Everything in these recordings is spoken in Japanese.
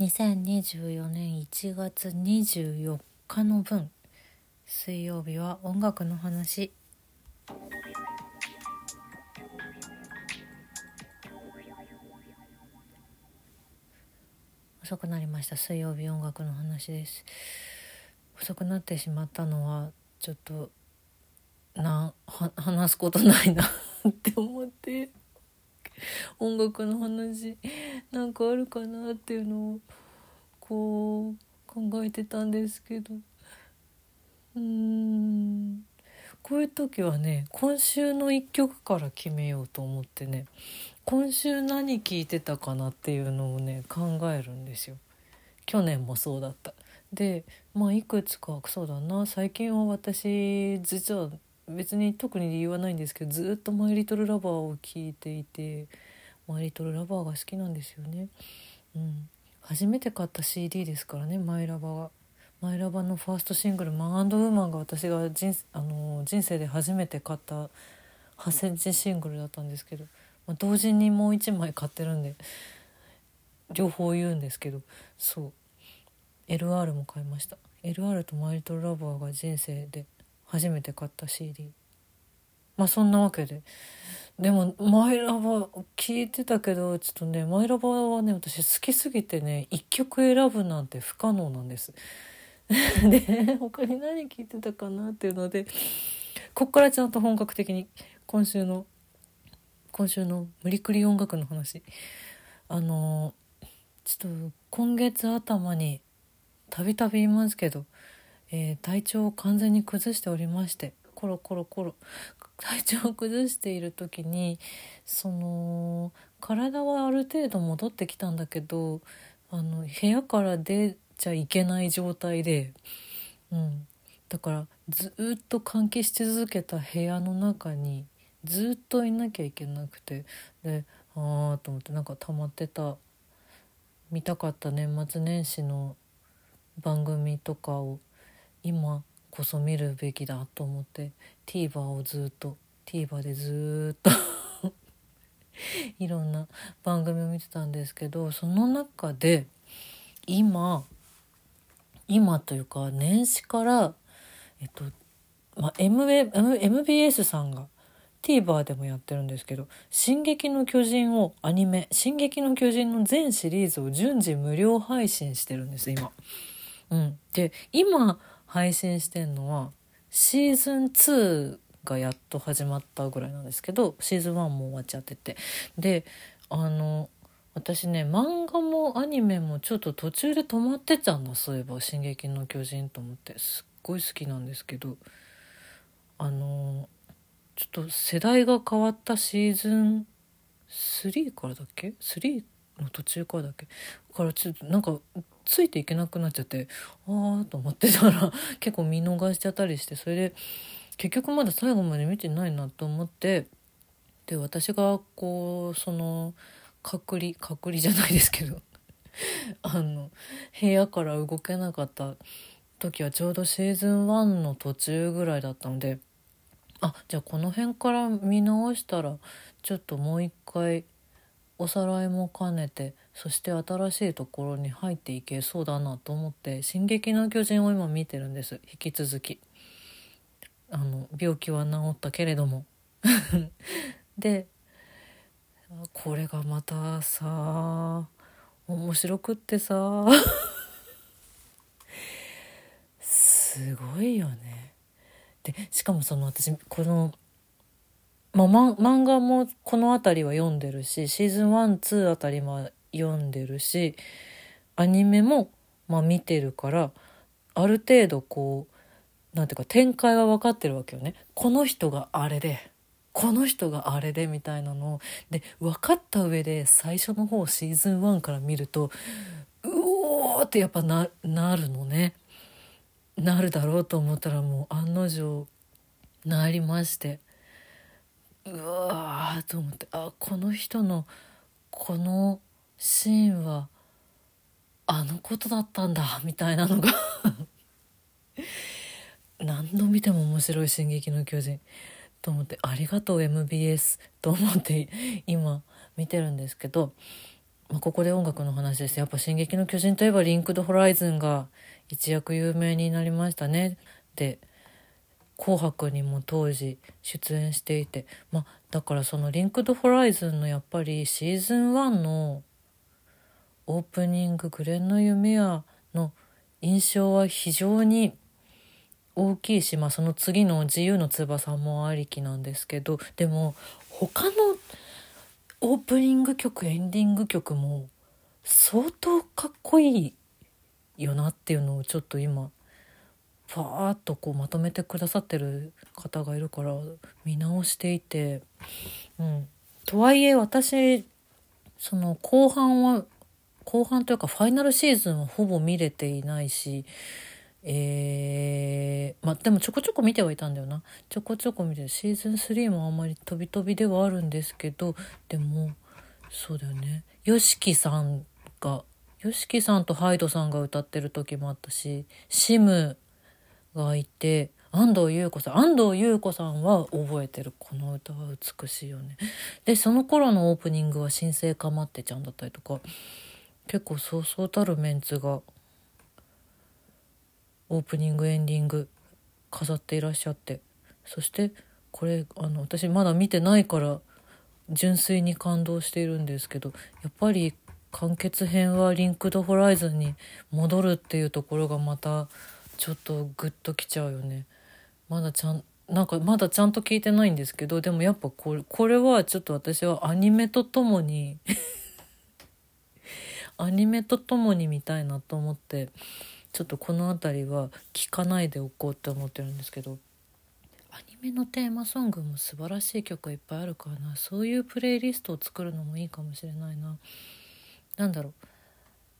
2024年1月24日の分水曜日は音楽の話。遅くなりました。水曜日音楽の話です。遅くなってしまったのはちょっとなは話すことないなって思って。音楽の話 なんかあるかなっていうのをこう考えてたんですけどうーんこういう時はね今週の一曲から決めようと思ってね今週何聴いてたかなっていうのをね考えるんですよ。去年もそうだった。でまあいくつかそうだな最近は私実は別に特に理由はないんですけどずっと「マイ・リトル・ラバー」を聴いていて「マイ・リトル・ラバー」が好きなんですよね。うん、初めて買った CD ですからね「マイ・ラバー」は。マイラバのファーストシングル「マンウーマン」が私が人,、あの人生で初めて買った8センチシングルだったんですけど、まあ、同時にもう1枚買ってるんで両方言うんですけどそう LR も買いました LR と「マイリトルラバー」が人生で初めて買った CD まあそんなわけで。でもマイラバ聞いてたけどちょっとねマイラバはね私好きすぎてね1曲選ぶなんて不可能なんです。で他に何聞いてたかなっていうのでこっからちゃんと本格的に今週の今週の無理くり音楽の話。あのちょっと今月頭にたびたび言いますけど、えー、体調を完全に崩しておりましてコロコロコロ 体調を崩している時にその体はある程度戻ってきたんだけどあの部屋から出ちゃいけない状態で、うん、だからずっと換気し続けた部屋の中にずっといなきゃいけなくてでああと思ってなんか溜まってた見たかった年末年始の番組とかを今こそ見るべきだと思って TVer をずっと TVer でずっと いろんな番組を見てたんですけどその中で今今というか年始からえっと、まあ、MB MBS さんが TVer でもやってるんですけど「進撃の巨人」をアニメ「進撃の巨人」の全シリーズを順次無料配信してるんです今。うん、で今配信してんのはシーズン2がやっと始まったぐらいなんですけどシーズン1も終わっちゃってて。であの私ね漫画もアニメもちょっと途中で止まってたんだそういえば「進撃の巨人」と思って。すっごい好きなんですけど。あのちょっと世代が変わったシーズン3からだっけ ?3 の途中からだっけ？からちょっとなんかついていけなくなっちゃってああと思ってたら 結構見逃しちゃったりしてそれで結局まだ最後まで見てないなと思ってで私がこうその隔離隔離じゃないですけど あの部屋から動けなかった時はちょうどシーズン1の途中ぐらいだったのであじゃあこの辺から見直したらちょっともう一回おさらいも兼ねてそして新しいところに入っていけそうだなと思って「進撃の巨人」を今見てるんです引き続き。あの病気は治ったけれども でこれがまたさ面白くってさ すごいよね。でしかもその私この、まあ、漫画もこの辺りは読んでるしシーズン12あたりも読んでるしアニメもまあ見てるからある程度こうなんていうか展開は分かってるわけよね。この人があれでこの人があれでみたいなので分かった上で最初の方シーズン1から見るとうおーってやっぱななるのねなるだろうと思ったらもう案の定なりましてうわーと思ってあこの人のこのシーンはあのことだったんだみたいなのが。何度見ても面白い「進撃の巨人」と思ってありがとう MBS と思って今見てるんですけどまあ、ここで音楽の話です。やっぱ「進撃の巨人」といえばリンクド・ホライズンが一躍有名になりましたね。で「紅白」にも当時出演していてまあだからその「リンクド・ホライズン」のやっぱりシーズン1のオープニング「グレンの夢や」の印象は非常に大きいし、まあ、その次の「自由の翼」もありきなんですけどでも他のオープニング曲エンディング曲も相当かっこいいよなっていうのをちょっと今ファーッとこうまとめてくださってる方がいるから見直していて、うん、とはいえ私その後半は後半というかファイナルシーズンはほぼ見れていないしえー、まあでもちょこちょこ見てはいたんだよな。ちょこちょこ見てシーズン3もあんまり飛び飛びではあるんですけどでもそうだよね。YOSHIKI さんが YOSHIKI さんと HYDE さんが歌ってる時もあったし SIM がいて安藤優子さん安藤優子さんは覚えてる。この歌は美しいよね。でその頃のオープニングは「新生かまってちゃん」だったりとか結構そうそうたるメンツがオープニングエンディング飾っていらっしゃってそしてこれあの私まだ見てないから純粋に感動しているんですけどやっぱり完結編はリンクドホライズンに戻るっていうところがまたちょっとグッときちゃうよね。まだちゃんなんかまだちゃんと聞いてないんですけどでもやっぱこれこれはちょっと私はアニメとともに アニメとともに見たいなと思ってちょっとこの辺りは聞かないでおこうって思ってるんですけどアニメのテーマソングも素晴らしい曲いっぱいあるからなそういうプレイリストを作るのもいいかもしれないな。なんだろう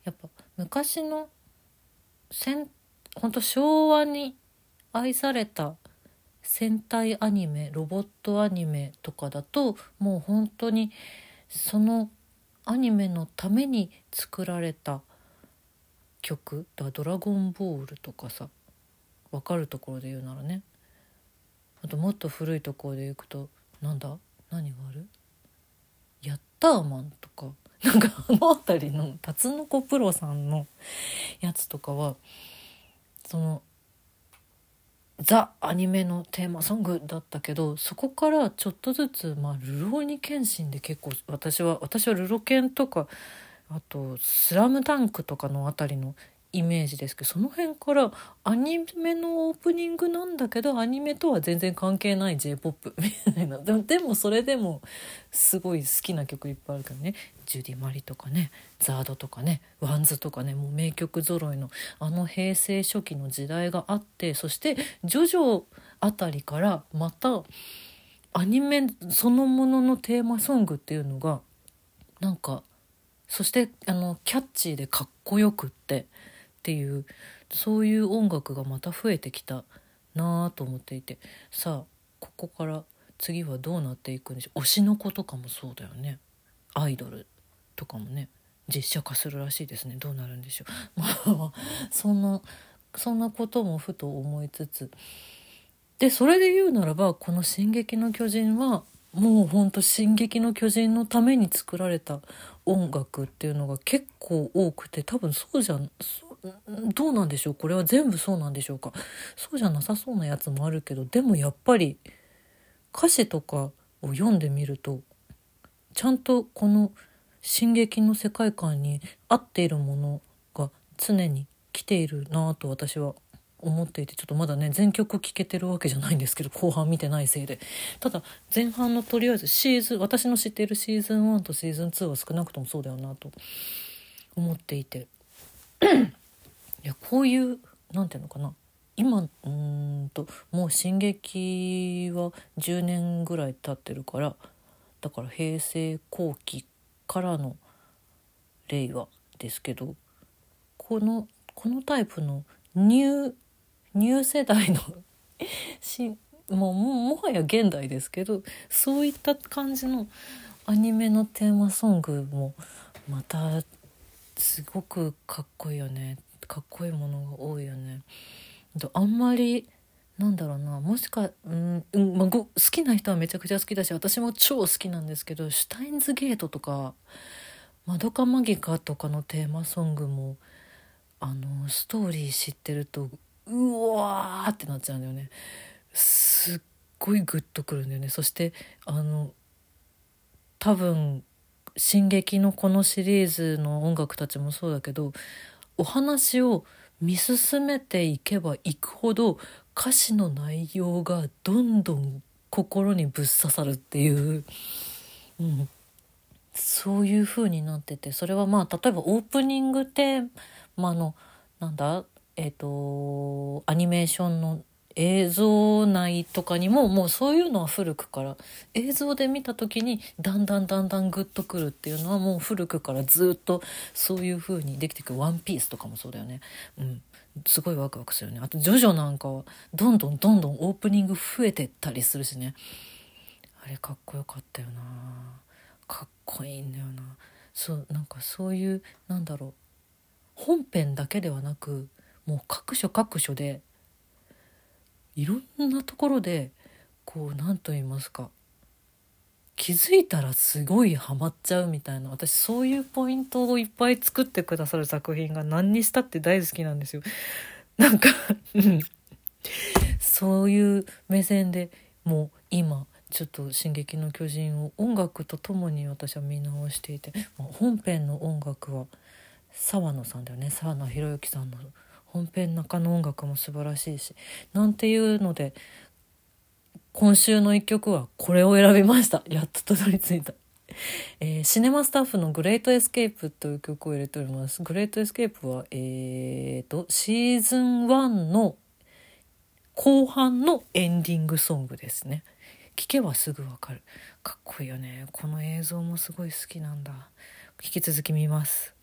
やっぱ昔の戦本当昭和に愛された戦隊アニメロボットアニメとかだともう本当にそのアニメのために作られた曲だドラゴンボール」とかさ分かるところで言うならね。あともっと古いところでいくとなんだ何があるヤッターマンとか。なんかあの辺りのタツノコプロさんのやつとかはそのザ・アニメのテーマソングだったけどそこからちょっとずつまあルローニケンシンで結構私は私はルロケンとかあと「スラムダンクとかの辺りのイメージですけどその辺からアニメのオープニングなんだけどアニメとは全然関係ない j p o p みたいな。でもでもそれでもすごい好きな曲いっぱいあるからね。ジュディ・マリとかね ZARD とかね WANDS とかねもう名曲揃いのあの平成初期の時代があってそしてジョジョあたりからまたアニメそのもののテーマソングっていうのがなんかそしてあのキャッチーでかっこよくってっていうそういう音楽がまた増えてきたなあと思っていて。さあここから次はどうなっていくんでしょう。推しの子とかもそうだよね。アイドルとかもね。実写化するらしいですね。どうなるんでしょう。ま あそんなそんなこともふと思いつつ。でそれで言うならばこの「進撃の巨人」はもうほんと「進撃の巨人」のために作られた音楽っていうのが結構多くて多分そうじゃんそどうなんでしょう？これは全部そうなんでしょうか？そうじゃなさそうなやつもあるけどでもやっぱり歌詞とかを読んでみるとちゃんとこの「進撃」の世界観に合っているものが常に来ているなと私は思っていてちょっとまだね全曲聴けてるわけじゃないんですけど後半見てないせいで。ただ前半のとりあえずシーズン私の知っているシーズン1とシーズン2は少なくともそうだよなと思っていて。やこういうなんていうのかな。今うんともう進撃は10年ぐらい経ってるからだから平成後期からの令和ですけどこのこのタイプのニューニュー世代の しもうもはや現代ですけどそういった感じのアニメのテーマソングもまたすごくかっこいいよね。かっこいいものが多いよね。あんまりなんだろうな。もしか、うんまあ、好きな人はめちゃくちゃ好きだし私も超好きなんですけどシュタインズゲートとかマドカマギカ」とかのテーマソングもあのストーリー知ってるとうわーってなっちゃうんだよね。すっごいグッとくるんだよね。そしてあの多分「進撃」のこのシリーズの音楽たちもそうだけどお話を見進めていけばいくほど歌詞の内容がどんどん心にぶっ刺さるっていう、うん、そういう風になってて。それはまあ例えばオープニングテーマのなんだ？えっ、ー、とアニメーションの映像内とかにももうそういうのは古くから映像で見た時にだんだんだんだんグッとくるっていうのはもう古くからずっとそういう風にできていく「ワンピースとかもそうだよね。うん。すごいワクワクするよね。あとジョジョなんかはどんどんどんどんオープニング増えてったりするしね。あれかっこよかったよな。かっこいいんだよな。そうなんかそういうなんだろう。本編だけではなくもう各所各所でいろんなところでこう何と言いますか気づいたらすごいハマっちゃうみたいな私そういうポイントをいっぱい作ってくださる作品が何にしたって大好きなんですよ。なんかそういう目線でもう今ちょっと「進撃の巨人」を音楽とともに私は見直していて、まあ、本編の音楽は澤野さんだよね澤野弘之さんの本編中の音楽も素晴らしいしなんていうので今週の一曲はこれを選びました。やっとたどり着いた、えー、 cinema staff の「great escape」という曲を入れております。 great escape はえーとシーズン1の後半のエンディングソングですね。聞けばすぐわかる。かっこいいよね。この映像もすごい好きなんだ。引き続き見ます。